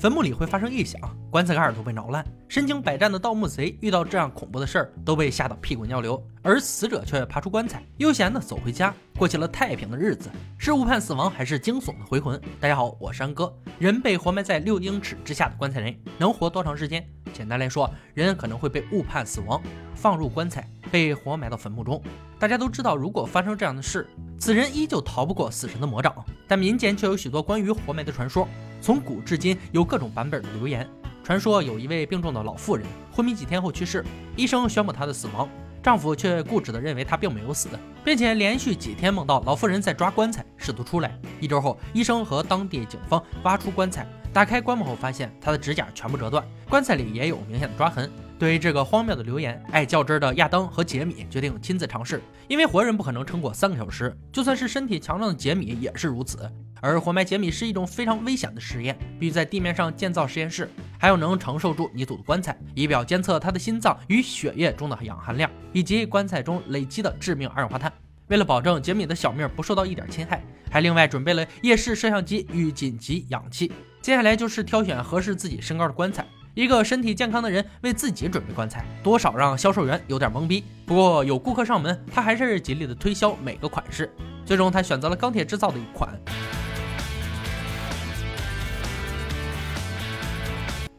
坟墓里会发生异响，棺材盖都被挠烂。身经百战的盗墓贼遇到这样恐怖的事儿，都被吓得屁滚尿流。而死者却爬出棺材，悠闲地走回家，过起了太平的日子。是误判死亡，还是惊悚的回魂？大家好，我是安哥。人被活埋在六英尺之下的棺材内，能活多长时间？简单来说，人可能会被误判死亡，放入棺材，被活埋到坟墓中。大家都知道，如果发生这样的事，此人依旧逃不过死神的魔掌。但民间却有许多关于活埋的传说，从古至今有各种版本的流言。传说有一位病重的老妇人昏迷几天后去世，医生宣布她的死亡，丈夫却固执地认为她并没有死，并且连续几天梦到老妇人在抓棺材，试图出来。一周后，医生和当地警方挖出棺材，打开棺木后发现她的指甲全部折断，棺材里也有明显的抓痕。对于这个荒谬的流言，爱较真的亚当和杰米决定亲自尝试，因为活人不可能撑过三个小时，就算是身体强壮的杰米也是如此。而活埋杰米是一种非常危险的实验，必须在地面上建造实验室，还有能承受住泥土的棺材，以表监测他的心脏与血液中的氧含量，以及棺材中累积的致命二氧化碳。为了保证杰米的小命不受到一点侵害，还另外准备了夜视摄像机与紧急氧气。接下来就是挑选合适自己身高的棺材。一个身体健康的人为自己准备棺材，多少让销售员有点懵逼。不过有顾客上门，他还是极力的推销每个款式。最终他选择了钢铁制造的一款。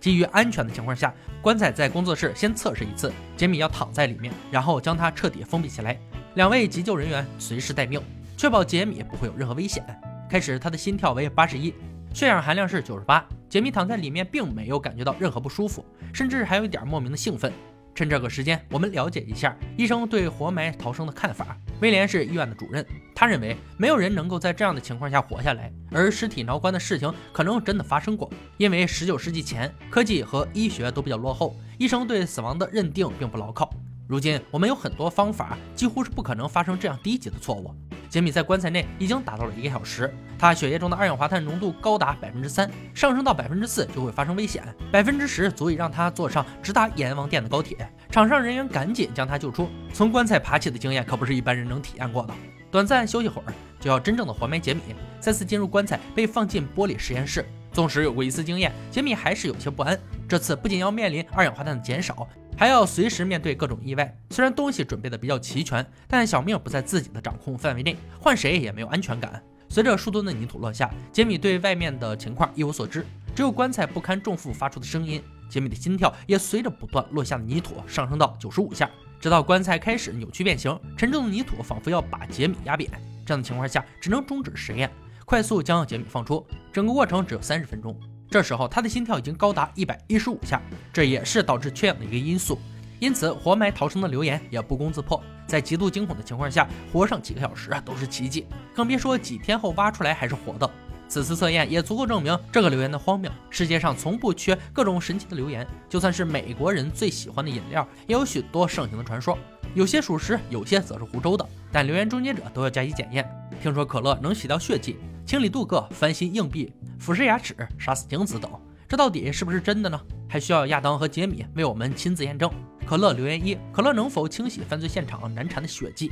基于安全的情况下，棺材在工作室先测试一次。杰米要躺在里面，然后将它彻底封闭起来。两位急救人员随时待命，确保杰米不会有任何危险。开始，他的心跳为八十一，血氧含量是九十八。杰米躺在里面，并没有感觉到任何不舒服，甚至还有一点莫名的兴奋。趁这个时间，我们了解一下医生对活埋逃生的看法。威廉是医院的主任，他认为没有人能够在这样的情况下活下来，而尸体挠棺的事情可能真的发生过。因为十九世纪前科技和医学都比较落后，医生对死亡的认定并不牢靠。如今我们有很多方法，几乎是不可能发生这样低级的错误。杰米在棺材内已经打到了一个小时，他血液中的二氧化碳浓度高达百分之三，上升到百分之四就会发生危险，百分之十足以让他坐上直达阎王殿的高铁。场上人员赶紧将他救出，从棺材爬起的经验可不是一般人能体验过的。短暂休息会儿，就要真正的活埋杰米，再次进入棺材，被放进玻璃实验室。纵使有过一次经验，杰米还是有些不安。这次不仅要面临二氧化碳的减少。还要随时面对各种意外。虽然东西准备的比较齐全，但小命不在自己的掌控范围内，换谁也没有安全感。随着数吨的泥土落下，杰米对外面的情况一无所知，只有棺材不堪重负发出的声音。杰米的心跳也随着不断落下的泥土上升到九十五下，直到棺材开始扭曲变形，沉重的泥土仿佛要把杰米压扁。这样的情况下，只能终止实验，快速将杰米放出。整个过程只有三十分钟。这时候他的心跳已经高达一百一十五下，这也是导致缺氧的一个因素。因此，活埋逃生的流言也不攻自破。在极度惊恐的情况下，活上几个小时都是奇迹，更别说几天后挖出来还是活的。此次测验也足够证明这个流言的荒谬。世界上从不缺各种神奇的流言，就算是美国人最喜欢的饮料，也有许多盛行的传说，有些属实，有些则是胡诌的。但流言终结者都要加以检验。听说可乐能洗掉血迹。清理镀铬、翻新硬币、腐蚀牙齿、杀死精子等，这到底是不是真的呢？还需要亚当和杰米为我们亲自验证。可乐留言一：可乐能否清洗犯罪现场难缠的血迹？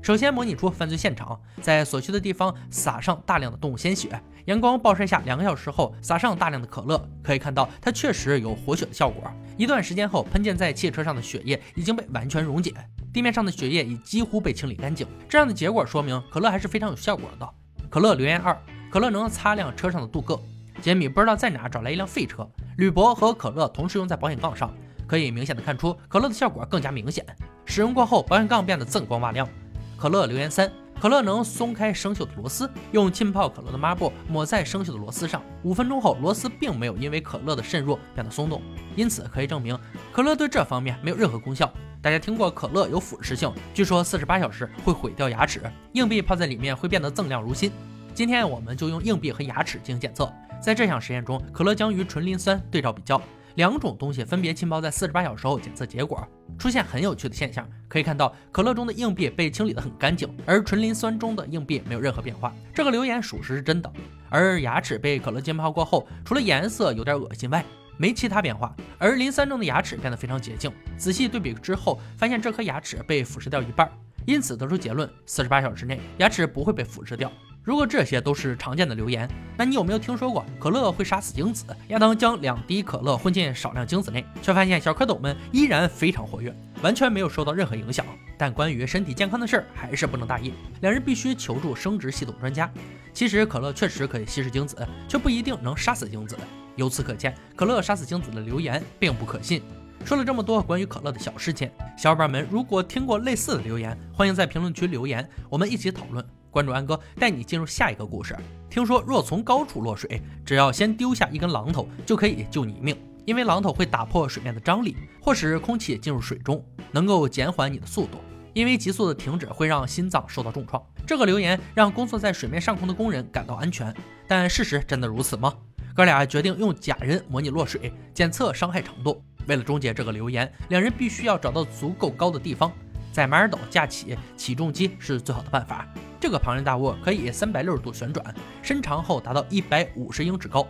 首先模拟出犯罪现场，在所需的地方撒上大量的动物鲜血，阳光暴晒下两个小时后撒上大量的可乐，可以看到它确实有活血的效果。一段时间后，喷溅在汽车上的血液已经被完全溶解。地面上的血液已几乎被清理干净，这样的结果说明可乐还是非常有效果的。可乐留言二：可乐能擦亮车上的镀铬。杰米不知道在哪找来一辆废车，铝箔和可乐同时用在保险杠上，可以明显的看出可乐的效果更加明显。使用过后，保险杠变得锃光瓦亮。可乐留言三：可乐能松开生锈的螺丝，用浸泡可乐的抹布抹在生锈的螺丝上，五分钟后螺丝并没有因为可乐的渗入变得松动，因此可以证明可乐对这方面没有任何功效。大家听过可乐有腐蚀性，据说四十八小时会毁掉牙齿。硬币泡在里面会变得锃亮如新。今天我们就用硬币和牙齿进行检测。在这项实验中，可乐将与纯磷酸对照比较，两种东西分别浸泡在四十八小时后，检测结果出现很有趣的现象。可以看到，可乐中的硬币被清理得很干净，而纯磷酸中的硬币没有任何变化。这个留言属实是真的。而牙齿被可乐浸泡过后，除了颜色有点恶心外，没其他变化，而磷酸中的牙齿变得非常洁净。仔细对比之后，发现这颗牙齿被腐蚀掉一半，因此得出结论：四十八小时内牙齿不会被腐蚀掉。如果这些都是常见的留言，那你有没有听说过可乐会杀死精子？亚当将两滴可乐混进少量精子内，却发现小蝌蚪们依然非常活跃，完全没有受到任何影响。但关于身体健康的事儿还是不能大意，两人必须求助生殖系统专家。其实可乐确实可以稀释精子，却不一定能杀死精子。由此可见，可乐杀死精子的留言并不可信。说了这么多关于可乐的小事情，小伙伴们如果听过类似的留言，欢迎在评论区留言，我们一起讨论。关注安哥，带你进入下一个故事。听说若从高处落水，只要先丢下一根榔头，就可以救你一命。因为榔头会打破水面的张力，或使空气进入水中，能够减缓你的速度。因为急速的停止会让心脏受到重创。这个留言让工作在水面上空的工人感到安全，但事实真的如此吗？哥俩决定用假人模拟落水，检测伤害程度。为了终结这个留言，两人必须要找到足够高的地方。在马尔岛架起起重机是最好的办法。这个庞然大物可以三百六十度旋转，伸长后达到一百五十英尺高。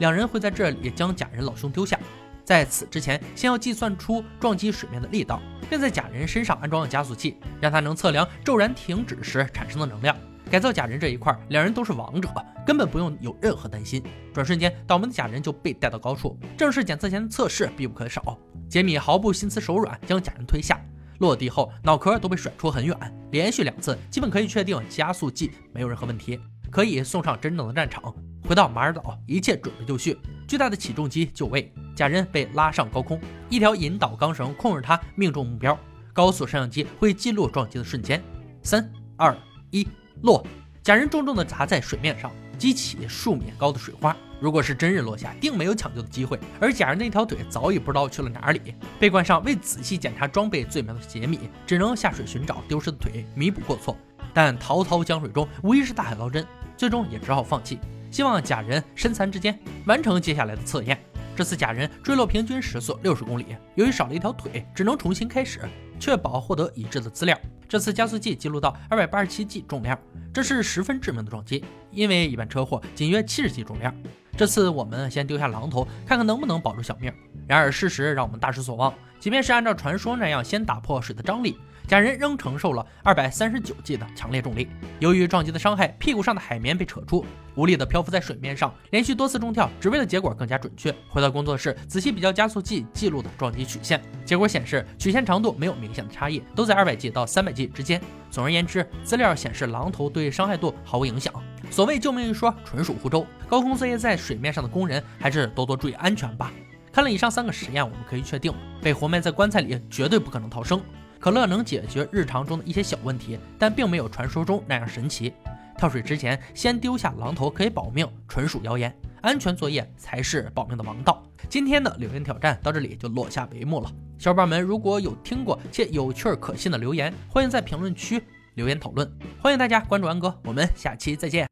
两人会在这里将假人老兄丢下，在此之前，先要计算出撞击水面的力道，并在假人身上安装了加速器，让他能测量骤然停止时产生的能量。改造假人这一块，两人都是王者吧，根本不用有任何担心。转瞬间，倒霉的假人就被带到高处。正式检测前的测试必不可少。杰米毫不心慈手软，将假人推下。落地后，脑壳都被甩出很远，连续两次，基本可以确定加速剂没有任何问题，可以送上真正的战场。回到马尔岛，一切准备就绪，巨大的起重机就位，假人被拉上高空，一条引导钢绳控制他命中目标。高速摄像机会记录撞击的瞬间。三、二、一，落！假人重重地砸在水面上，激起数米高的水花。如果是真人落下，定没有抢救的机会。而假人那条腿早已不知道去了哪里。被冠上未仔细检查装备罪名的杰米，只能下水寻找丢失的腿，弥补过错。但滔滔江水中无疑是大海捞针，最终也只好放弃。希望假人身残志坚，完成接下来的测验。这次假人坠落平均时速六十公里，由于少了一条腿，只能重新开始，确保获得已知的资料。这次加速器记录到二百八十七 G 重量，这是十分致命的撞击，因为一般车祸仅约七十 G 重量。这次我们先丢下榔头，看看能不能保住小命。然而事实让我们大失所望，即便是按照传说那样先打破水的张力，假人仍承受了二百三十九 G 的强烈重力。由于撞击的伤害，屁股上的海绵被扯出，无力地漂浮在水面上，连续多次中跳，只为了结果更加准确。回到工作室，仔细比较加速器记录的撞击曲线，结果显示曲线长度没有明显的差异，都在二百 G 到三百 G 之间。总而言之，资料显示榔头对伤害度毫无影响。所谓救命一说，纯属胡诌。高空作业在水面上的工人还是多多注意安全吧。看了以上三个实验，我们可以确定，被活埋在棺材里绝对不可能逃生。可乐能解决日常中的一些小问题，但并没有传说中那样神奇。跳水之前先丢下榔头可以保命，纯属谣言。安全作业才是保命的王道。今天的留言挑战到这里就落下帷幕了。小伙伴们如果有听过且有趣可信的留言，欢迎在评论区留言讨论。欢迎大家关注安哥，我们下期再见。